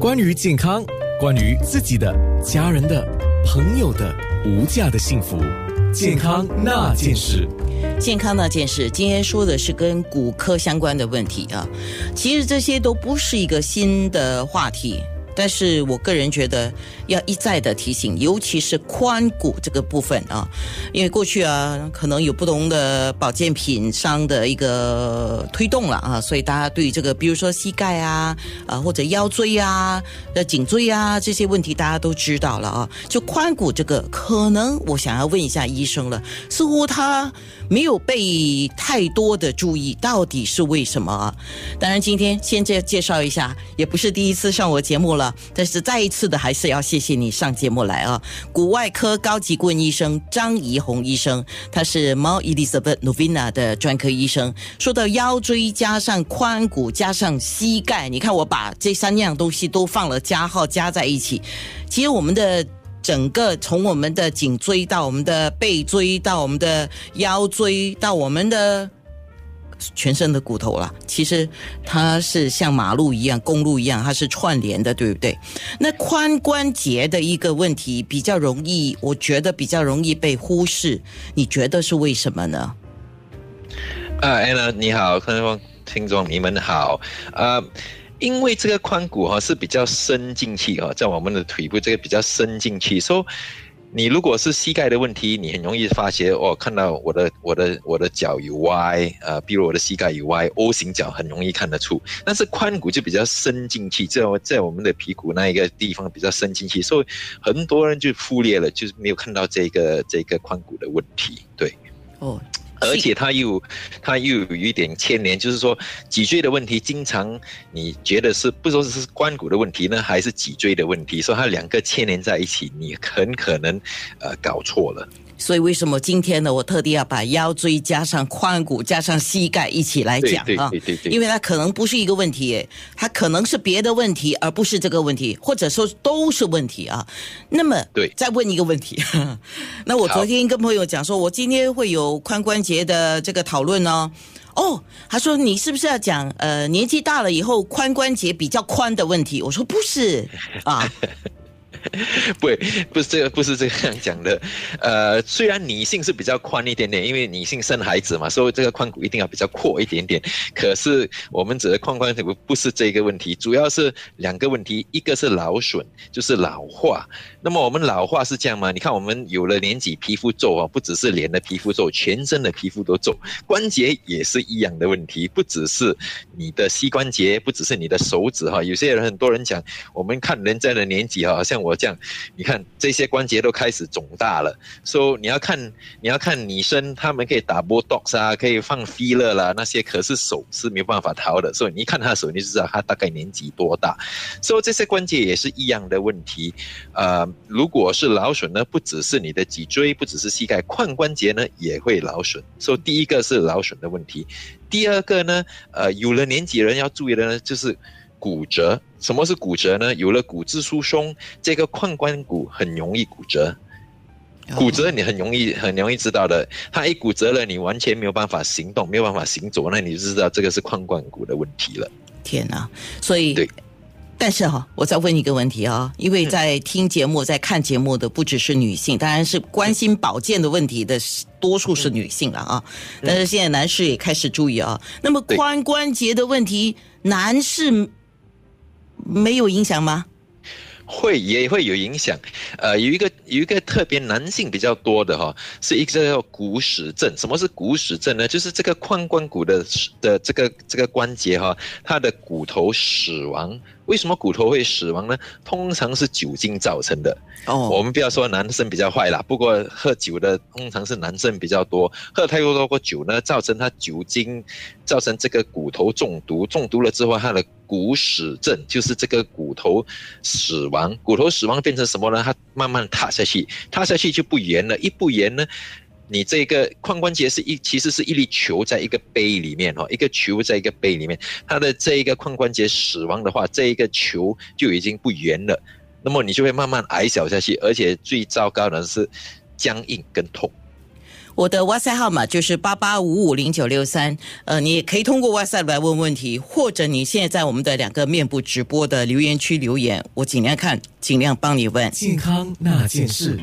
关于健康，关于自己的、家人的、朋友的无价的幸福，健康那件事。健康那件事，今天说的是跟骨科相关的问题啊。其实这些都不是一个新的话题。但是我个人觉得要一再的提醒，尤其是髋骨这个部分啊，因为过去啊，可能有不同的保健品商的一个推动了啊，所以大家对这个，比如说膝盖啊，啊或者腰椎啊、呃颈椎啊这些问题，大家都知道了啊。就髋骨这个，可能我想要问一下医生了，似乎他没有被太多的注意，到底是为什么？当然，今天先介介绍一下，也不是第一次上我节目了。但是再一次的，还是要谢谢你上节目来啊！骨外科高级顾问医生张怡红医生，他是 Mount Elizabeth Novena 的专科医生。说到腰椎加上髋骨加上膝盖，你看我把这三样东西都放了加号加在一起，其实我们的整个从我们的颈椎到我们的背椎到我们的腰椎到我们的。全身的骨头了，其实它是像马路一样、公路一样，它是串联的，对不对？那髋关节的一个问题比较容易，我觉得比较容易被忽视，你觉得是为什么呢？啊，Anna，你好，观众听众你们好，啊，因为这个髋骨哈是比较伸进去哈，在我们的腿部这个比较伸进去，所以。你如果是膝盖的问题，你很容易发觉哦，看到我的我的我的脚有歪，呃，比如我的膝盖有歪，O 型脚很容易看得出。但是髋骨就比较伸进去，在在我们的屁股那一个地方比较伸进去，所以很多人就忽略了，就是没有看到这个这个髋骨的问题。对，哦。而且它又，它又有一点牵连，就是说脊椎的问题，经常你觉得是不说是关骨的问题呢，还是脊椎的问题？所以它两个牵连在一起，你很可能呃搞错了。所以为什么今天呢？我特地要把腰椎加上髋骨加上膝盖一起来讲啊？对对对，因为它可能不是一个问题，它可能是别的问题，而不是这个问题，或者说都是问题啊。那么，对，再问一个问题。那我昨天跟朋友讲说，我今天会有髋关节的这个讨论呢。哦，他说你是不是要讲呃年纪大了以后髋关节比较宽的问题？我说不是啊。不，不是这个，不是这样讲的。呃，虽然女性是比较宽一点点，因为女性生孩子嘛，所以这个髋骨一定要比较阔一点点。可是我们指的髋关节不不是这个问题，主要是两个问题，一个是劳损，就是老化。那么我们老化是这样吗？你看我们有了年纪，皮肤皱啊，不只是脸的皮肤皱，全身的皮肤都皱，关节也是一样的问题，不只是你的膝关节，不只是你的手指哈。有些人很多人讲，我们看人家的年纪哈，像我我这样，你看这些关节都开始肿大了。说你要看你要看女生，她们可以打波 dox 啊，可以放皮勒啦，那些可是手是没有办法掏的。所以你一看她的手，你就知道她大概年纪多大。所以这些关节也是一样的问题，呃。如果是劳损呢，不只是你的脊椎，不只是膝盖，髋关节呢也会劳损。所以第一个是劳损的问题，第二个呢，呃，有了年纪人要注意的呢，就是骨折。什么是骨折呢？有了骨质疏松，这个髋关骨很容易骨折。骨折你很容易很容易知道的，它一骨折了，你完全没有办法行动，没有办法行走，那你就知道这个是髋关骨的问题了。天哪！所以对。但是哈，我再问一个问题啊，因为在听节目、在看节目的不只是女性，当然是关心保健的问题的多数是女性了啊。但是现在男士也开始注意啊。那么髋关节的问题，男士没有影响吗？会也会有影响，呃，有一个有一个特别男性比较多的哈，是一个叫骨矢症。什么是骨矢症呢？就是这个髋关骨的的这个这个关节哈，它的骨头死亡。为什么骨头会死亡呢？通常是酒精造成的。哦，我们不要说男生比较坏啦，不过喝酒的通常是男生比较多，喝太多多过酒呢，造成他酒精造成这个骨头中毒，中毒了之后，他的骨死症就是这个骨头死亡。骨头死亡变成什么呢？它慢慢塌下去，塌下去就不圆了，一不圆呢？你这个髋关节是一，其实是一粒球在一个杯里面哈，一个球在一个杯里面，它的这一个髋关节死亡的话，这一个球就已经不圆了，那么你就会慢慢矮小下去，而且最糟糕的是僵硬跟痛。我的 WhatsApp 号码就是八八五五零九六三，呃，你也可以通过 WhatsApp 来问问题，或者你现在在我们的两个面部直播的留言区留言，我尽量看，尽量帮你问。健康那件事。